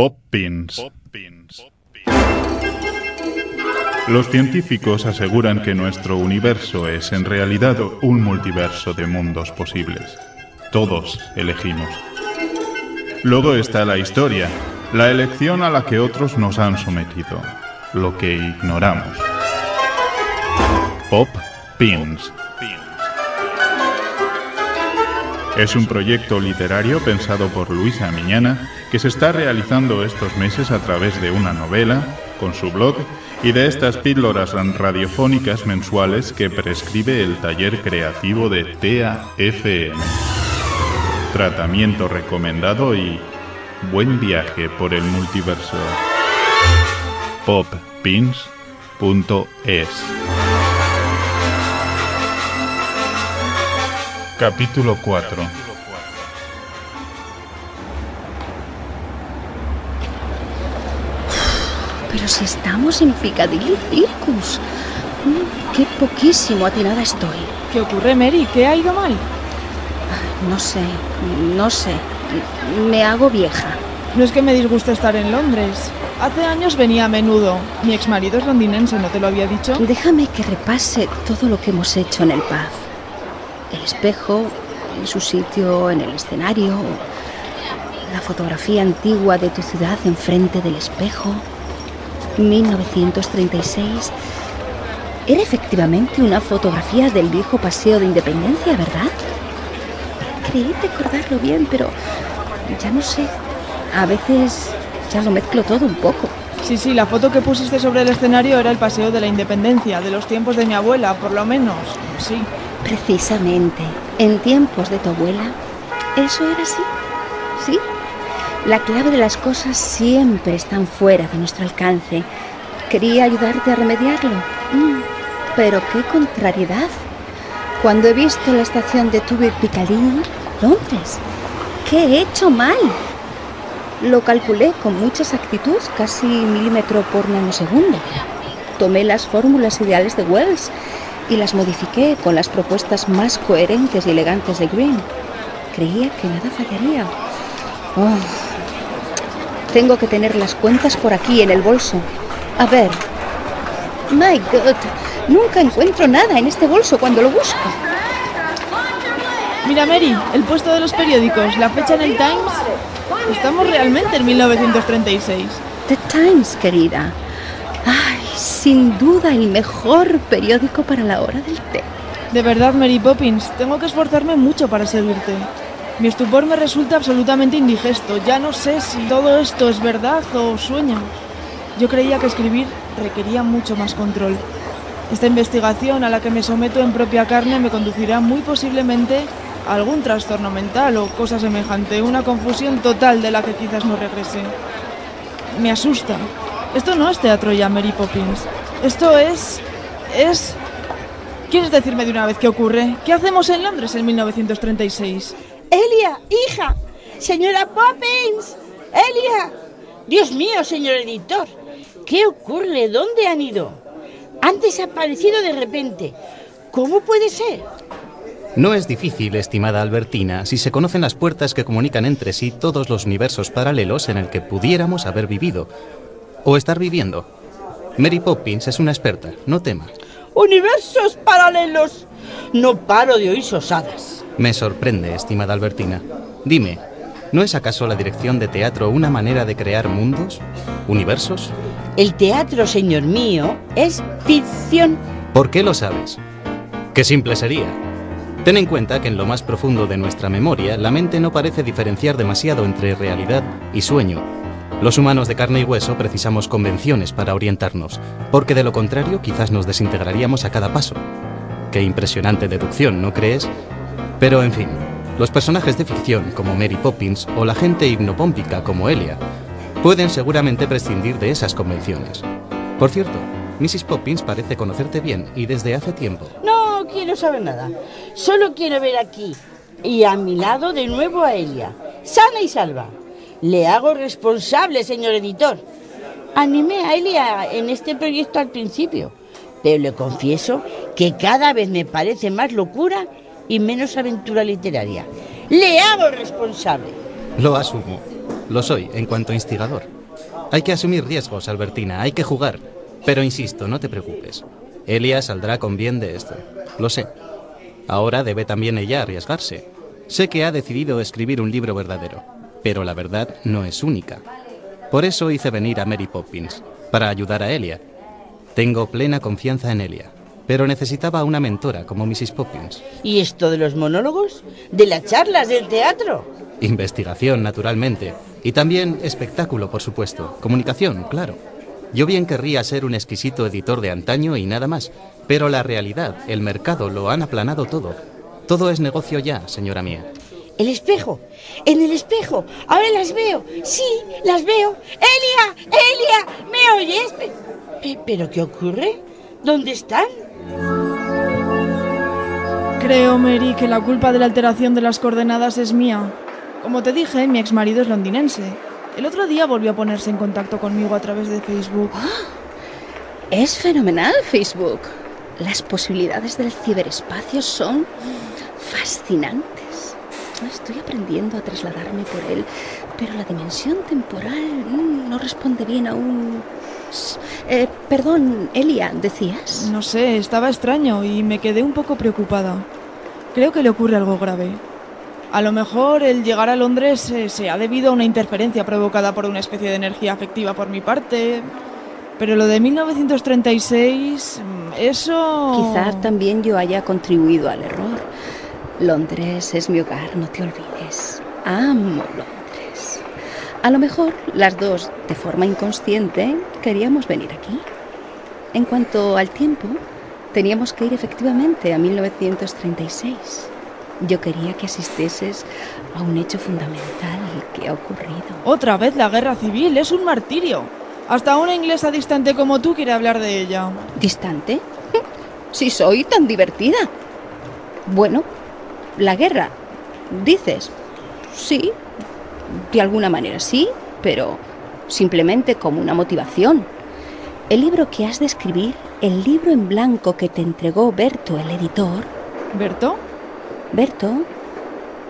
Poppins. Los científicos aseguran que nuestro universo es en realidad un multiverso de mundos posibles. Todos elegimos. Luego está la historia, la elección a la que otros nos han sometido, lo que ignoramos. Pop Pins. Es un proyecto literario pensado por Luisa Miñana que se está realizando estos meses a través de una novela, con su blog y de estas píldoras radiofónicas mensuales que prescribe el taller creativo de TAFM. Tratamiento recomendado y buen viaje por el multiverso. poppins.es Capítulo 4 Pero si estamos en Piccadilly Circus. Mm, Qué poquísimo atinada estoy. ¿Qué ocurre, Mary? ¿Qué ha ido mal? No sé, no sé. Me hago vieja. No es que me disguste estar en Londres. Hace años venía a menudo. Mi exmarido es londinense, ¿no te lo había dicho? Déjame que repase todo lo que hemos hecho en el pub. El espejo, en su sitio en el escenario, la fotografía antigua de tu ciudad enfrente del espejo, 1936. Era efectivamente una fotografía del viejo paseo de Independencia, ¿verdad? Creí recordarlo bien, pero ya no sé. A veces ya lo mezclo todo un poco. Sí, sí, la foto que pusiste sobre el escenario era el paseo de la independencia, de los tiempos de mi abuela, por lo menos. Sí. Precisamente, en tiempos de tu abuela, eso era así. ¿Sí? La clave de las cosas siempre están fuera de nuestro alcance. Quería ayudarte a remediarlo. Mm, pero qué contrariedad. Cuando he visto la estación de Tube Piccadilly, Londres, ¿qué he hecho mal? Lo calculé con mucha exactitud, casi milímetro por nanosegundo. Tomé las fórmulas ideales de Wells y las modifiqué con las propuestas más coherentes y elegantes de Green. Creía que nada fallaría. Oh, tengo que tener las cuentas por aquí en el bolso. A ver. My God, nunca encuentro nada en este bolso cuando lo busco. Mira, Mary, el puesto de los periódicos, la fecha en el Times. Estamos realmente en 1936. The Times, querida. Ay, sin duda el mejor periódico para la hora del té. De verdad, Mary Poppins, tengo que esforzarme mucho para seguirte. Mi estupor me resulta absolutamente indigesto. Ya no sé si todo esto es verdad o sueño. Yo creía que escribir requería mucho más control. Esta investigación a la que me someto en propia carne me conducirá muy posiblemente a algún trastorno mental o cosa semejante, una confusión total de la que quizás no regrese. Me asusta. Esto no es teatro ya, Mary Poppins. Esto es... es... ¿Quieres decirme de una vez qué ocurre? ¿Qué hacemos en Londres en 1936? Elia, hija. Señora Poppins. Elia. Dios mío, señor editor. ¿Qué ocurre? ¿Dónde han ido? Han desaparecido de repente. ¿Cómo puede ser? No es difícil, estimada Albertina, si se conocen las puertas que comunican entre sí todos los universos paralelos en el que pudiéramos haber vivido o estar viviendo. Mary Poppins es una experta, no tema. Universos paralelos. No paro de oír sosadas. Me sorprende, estimada Albertina. Dime, ¿no es acaso la dirección de teatro una manera de crear mundos? ¿Universos? El teatro, señor mío, es ficción. ¿Por qué lo sabes? Qué simple sería. Ten en cuenta que en lo más profundo de nuestra memoria, la mente no parece diferenciar demasiado entre realidad y sueño. Los humanos de carne y hueso precisamos convenciones para orientarnos, porque de lo contrario quizás nos desintegraríamos a cada paso. Qué impresionante deducción, ¿no crees? Pero en fin, los personajes de ficción como Mary Poppins o la gente hipnopómpica como Elia pueden seguramente prescindir de esas convenciones. Por cierto, Mrs. Poppins parece conocerte bien y desde hace tiempo. No quiero saber nada. Solo quiero ver aquí y a mi lado de nuevo a Elia, sana y salva. Le hago responsable, señor editor. Animé a Elia en este proyecto al principio, pero le confieso que cada vez me parece más locura y menos aventura literaria. Le hago responsable. Lo asumo. Lo soy en cuanto a instigador. Hay que asumir riesgos, Albertina, hay que jugar. Pero insisto, no te preocupes. Elia saldrá con bien de esto. Lo sé. Ahora debe también ella arriesgarse. Sé que ha decidido escribir un libro verdadero, pero la verdad no es única. Por eso hice venir a Mary Poppins, para ayudar a Elia. Tengo plena confianza en Elia, pero necesitaba una mentora como Mrs. Poppins. ¿Y esto de los monólogos? ¿De las charlas del teatro? Investigación, naturalmente. Y también espectáculo, por supuesto. Comunicación, claro. Yo bien querría ser un exquisito editor de antaño y nada más, pero la realidad, el mercado, lo han aplanado todo. Todo es negocio ya, señora mía. El espejo, en el espejo. Ahora las veo. Sí, las veo. Elia, Elia, ¿me oyes? Pe- ¿Pero qué ocurre? ¿Dónde están? Creo, Mary, que la culpa de la alteración de las coordenadas es mía. Como te dije, mi exmarido es londinense. El otro día volvió a ponerse en contacto conmigo a través de Facebook. Es fenomenal Facebook. Las posibilidades del ciberespacio son fascinantes. Estoy aprendiendo a trasladarme por él, pero la dimensión temporal mm, no responde bien a un... Eh, perdón, Elia, ¿decías? No sé, estaba extraño y me quedé un poco preocupada. Creo que le ocurre algo grave. A lo mejor el llegar a Londres eh, se ha debido a una interferencia provocada por una especie de energía afectiva por mi parte. Pero lo de 1936, mm, eso... Quizá también yo haya contribuido al error. Londres es mi hogar, no te olvides. Amo Londres. A lo mejor las dos, de forma inconsciente, queríamos venir aquí. En cuanto al tiempo, teníamos que ir efectivamente a 1936. Yo quería que asistieses a un hecho fundamental que ha ocurrido. Otra vez la guerra civil, es un martirio. Hasta una inglesa distante como tú quiere hablar de ella. ¿Distante? Si soy tan divertida. Bueno, la guerra, dices. Sí, de alguna manera sí, pero simplemente como una motivación. El libro que has de escribir, el libro en blanco que te entregó Berto, el editor, ¿Berto? Berto,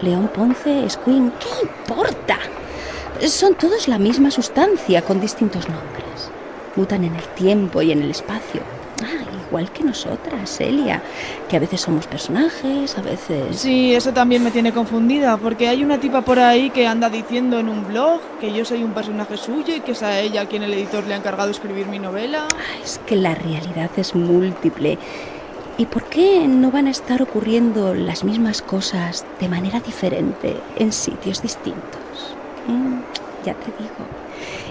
León Ponce, Squin, ¿qué importa? Son todos la misma sustancia con distintos nombres. Mutan en el tiempo y en el espacio. Ah, igual que nosotras, Elia, que a veces somos personajes, a veces... Sí, eso también me tiene confundida, porque hay una tipa por ahí que anda diciendo en un blog que yo soy un personaje suyo y que es a ella a quien el editor le ha encargado escribir mi novela. Es que la realidad es múltiple. ¿Y por qué no van a estar ocurriendo las mismas cosas de manera diferente en sitios distintos? Mm, ya te digo,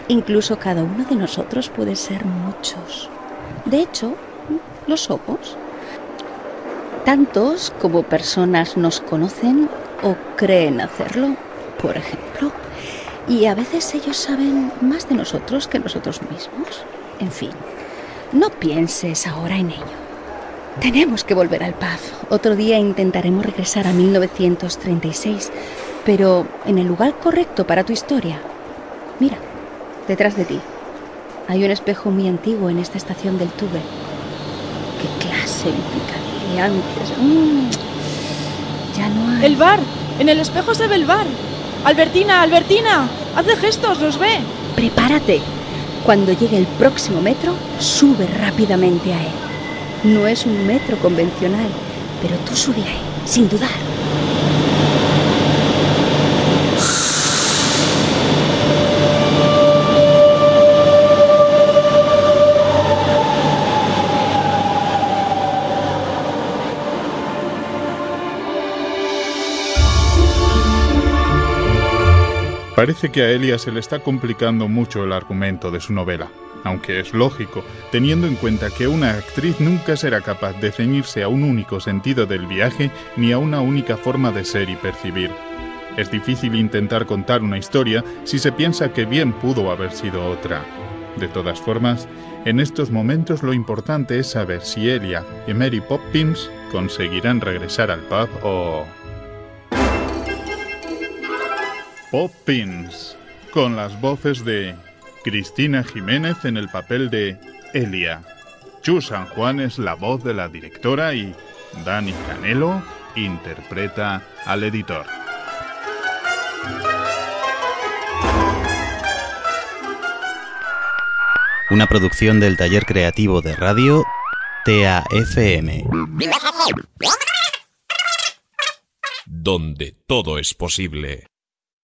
incluso cada uno de nosotros puede ser muchos. De hecho, lo somos. Tantos como personas nos conocen o creen hacerlo, por ejemplo. Y a veces ellos saben más de nosotros que nosotros mismos. En fin, no pienses ahora en ello. Tenemos que volver al pub. Otro día intentaremos regresar a 1936, pero en el lugar correcto para tu historia. Mira, detrás de ti. Hay un espejo muy antiguo en esta estación del tube. Mm, ya no hay... ¡El bar! En el espejo se ve el bar. Albertina, Albertina, hace gestos, los ve. Prepárate. Cuando llegue el próximo metro, sube rápidamente a él. No es un metro convencional, pero tú sube a él, sin dudar. Parece que a Elia se le está complicando mucho el argumento de su novela, aunque es lógico, teniendo en cuenta que una actriz nunca será capaz de ceñirse a un único sentido del viaje ni a una única forma de ser y percibir. Es difícil intentar contar una historia si se piensa que bien pudo haber sido otra. De todas formas, en estos momentos lo importante es saber si Elia y Mary Poppins conseguirán regresar al pub o... Poppins, con las voces de Cristina Jiménez en el papel de Elia, Chu San Juan es la voz de la directora y Dani Canelo interpreta al editor. Una producción del taller creativo de radio TAFM. Donde todo es posible.